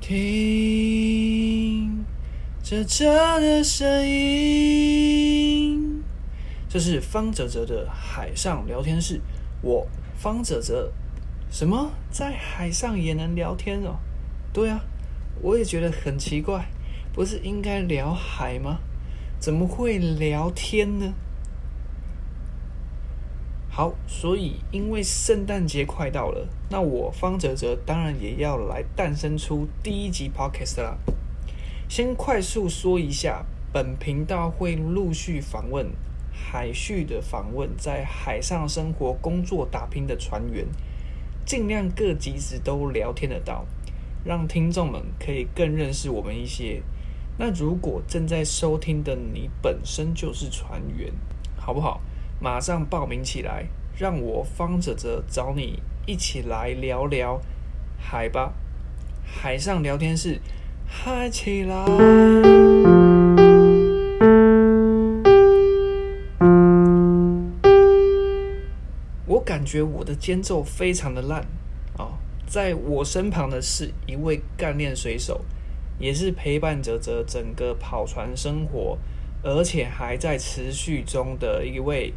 听着这的声音，这是方泽泽的海上聊天室。我方泽泽，什么在海上也能聊天哦？对啊，我也觉得很奇怪，不是应该聊海吗？怎么会聊天呢？好，所以因为圣诞节快到了，那我方泽泽当然也要来诞生出第一集 podcast 啦。先快速说一下，本频道会陆续访问海续的访问，在海上生活、工作、打拼的船员，尽量各集子都聊天得到，让听众们可以更认识我们一些。那如果正在收听的你本身就是船员，好不好？马上报名起来，让我方泽泽找你一起来聊聊海吧！海上聊天室，嗨起来！我感觉我的间奏非常的烂哦，在我身旁的是一位干练水手，也是陪伴泽泽整个跑船生活，而且还在持续中的一位。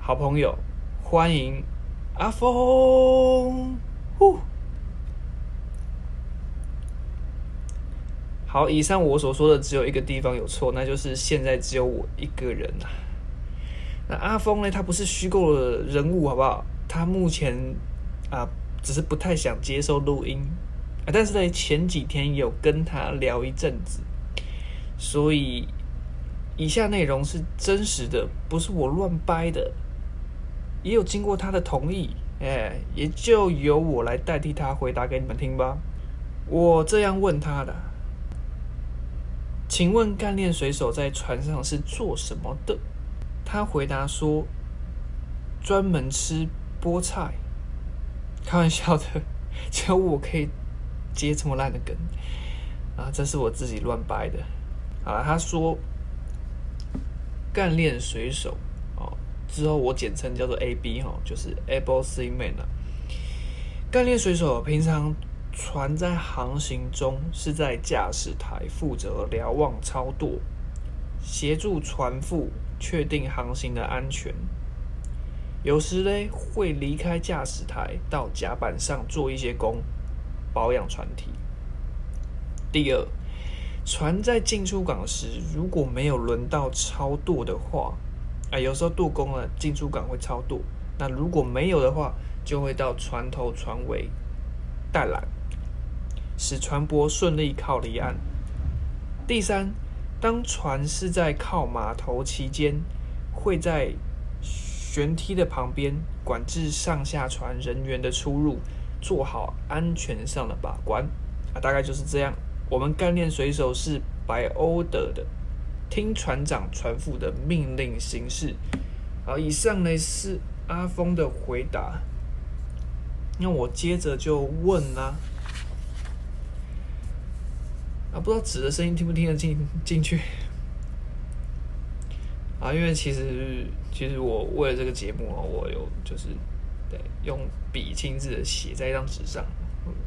好朋友，欢迎阿峰。呼，好，以上我所说的只有一个地方有错，那就是现在只有我一个人啊。那阿峰呢？他不是虚构的人物，好不好？他目前啊，只是不太想接受录音啊。但是在前几天有跟他聊一阵子，所以以下内容是真实的，不是我乱掰的。也有经过他的同意，哎，也就由我来代替他回答给你们听吧。我这样问他的：“请问干练水手在船上是做什么的？”他回答说：“专门吃菠菜。”开玩笑的，只有我可以接这么烂的梗啊！这是我自己乱掰的。好了，他说：“干练水手。”之后我简称叫做 AB 哈，就是 Able Seaman 啊。干练水手平常船在航行中是在驾驶台负责瞭望操舵，协助船副确定航行的安全。有时呢会离开驾驶台到甲板上做一些工，保养船体。第二，船在进出港时如果没有轮到操舵的话。啊，有时候舵工啊，进出港会操舵。那如果没有的话，就会到船头、船尾带缆，使船舶顺利靠离岸。第三，当船是在靠码头期间，会在舷梯的旁边管制上下船人员的出入，做好安全上的把关。啊，大概就是这样。我们干练水手是 by order 的。听船长、船副的命令行事。好，以上呢是阿峰的回答。那我接着就问啦、啊，不知道纸的声音听不听得进进去？啊，因为其实其实我为了这个节目啊，我有就是对用笔亲自的写在一张纸上，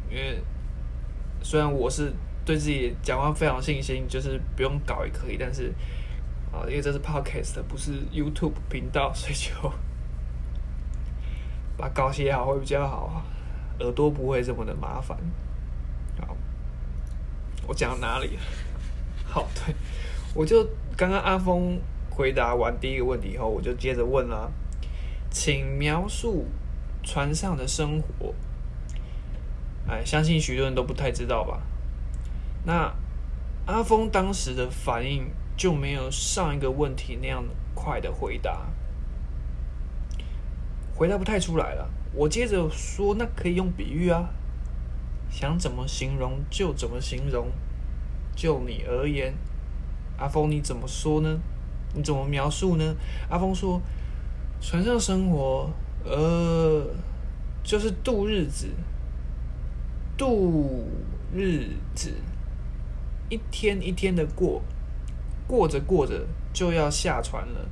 因为虽然我是。对自己讲话非常有信心，就是不用稿也可以。但是啊，因为这是 podcast，不是 YouTube 频道，所以就把稿写好会比较好，耳朵不会这么的麻烦。我讲到哪里了？好，对，我就刚刚阿峰回答完第一个问题以后，我就接着问了，请描述船上的生活。哎，相信许多人都不太知道吧？那阿峰当时的反应就没有上一个问题那样快的回答，回答不太出来了。我接着说，那可以用比喻啊，想怎么形容就怎么形容。就你而言，阿峰你怎么说呢？你怎么描述呢？阿峰说，船上生活，呃，就是度日子。度日子，一天一天的过，过着过着就要下船了。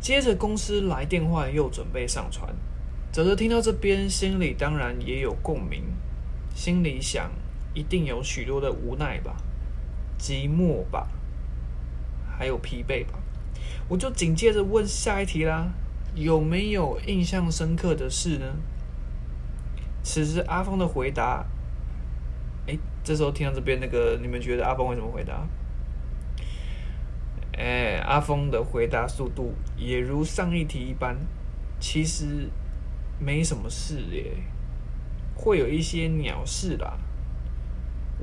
接着公司来电话，又准备上船。泽泽听到这边，心里当然也有共鸣，心里想，一定有许多的无奈吧，寂寞吧，还有疲惫吧。我就紧接着问下一题啦，有没有印象深刻的事呢？此时阿峰的回答，哎，这时候听到这边那个，你们觉得阿峰会怎么回答？哎，阿峰的回答速度也如上一题一般，其实没什么事耶，会有一些鸟事啦。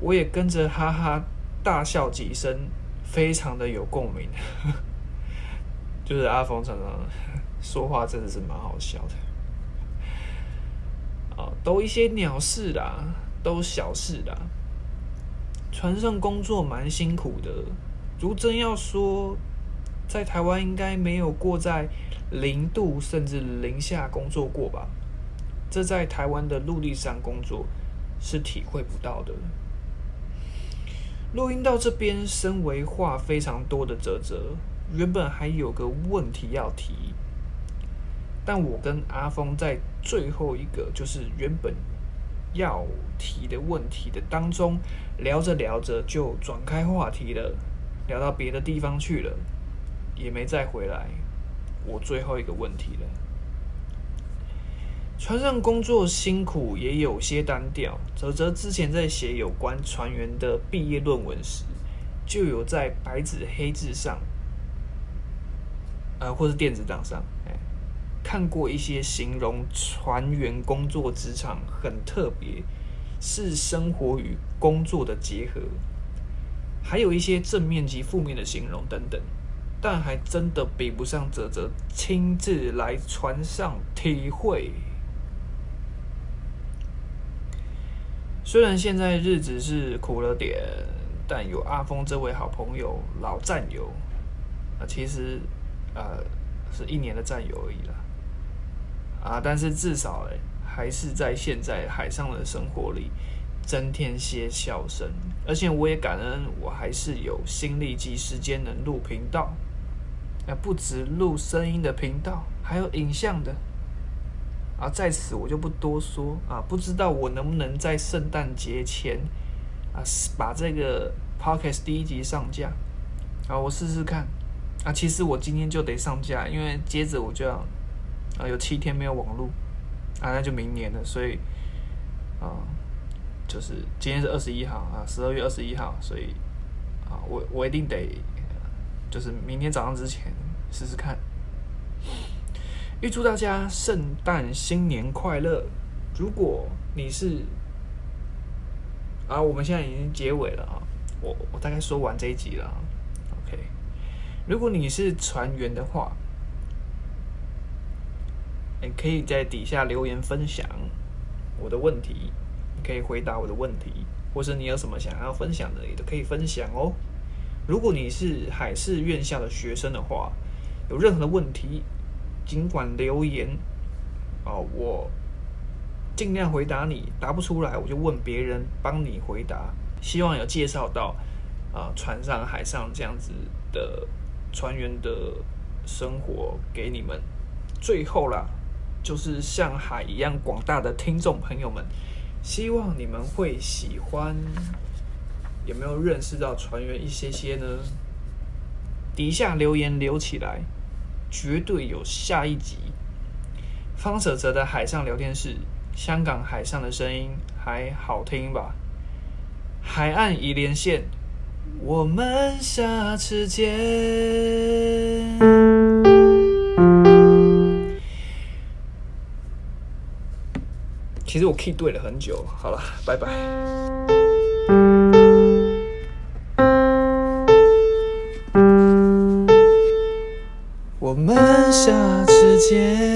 我也跟着哈哈大笑几声，非常的有共鸣。就是阿峰常常 说话真的是蛮好笑的。啊，都一些鸟事啦，都小事啦。船上工作蛮辛苦的。如真要说，在台湾应该没有过在零度甚至零下工作过吧？这在台湾的陆地上工作是体会不到的。录音到这边，身为话非常多的泽泽，原本还有个问题要提，但我跟阿峰在最后一个就是原本要提的问题的当中聊着聊着就转开话题了。聊到别的地方去了，也没再回来。我最后一个问题了。船上工作辛苦，也有些单调。泽泽之前在写有关船员的毕业论文时，就有在白纸黑字上，呃，或是电子档上，哎，看过一些形容船员工作职场很特别，是生活与工作的结合。还有一些正面及负面的形容等等，但还真的比不上泽泽亲自来船上体会。虽然现在日子是苦了点，但有阿峰这位好朋友、老战友，啊，其实呃是一年的战友而已啦。啊，但是至少，还是在现在海上的生活里。增添些笑声，而且我也感恩，我还是有心力及时间能录频道，啊，不止录声音的频道，还有影像的，啊，在此我就不多说啊，不知道我能不能在圣诞节前啊把这个 podcast 第一集上架，啊，我试试看，啊，其实我今天就得上架，因为接着我就要啊有七天没有网路，啊，那就明年了，所以啊。就是今天是二十一号啊，十二月二十一号，所以啊，我我一定得，就是明天早上之前试试看。预祝大家圣诞新年快乐！如果你是啊，我们现在已经结尾了啊，我我大概说完这一集了，OK。如果你是船员的话，你可以在底下留言分享我的问题。可以回答我的问题，或是你有什么想要分享的，也都可以分享哦。如果你是海事院校的学生的话，有任何的问题，尽管留言哦，我尽量回答你。答不出来，我就问别人帮你回答。希望有介绍到啊，船上、海上这样子的船员的生活给你们。最后啦，就是像海一样广大的听众朋友们。希望你们会喜欢。有没有认识到船员一些些呢？底下留言留起来，绝对有下一集。方舍泽的海上聊天室，香港海上的声音还好听吧？海岸已连线，我们下次见。其实我 key 对了很久，好了，拜拜。晚霞之间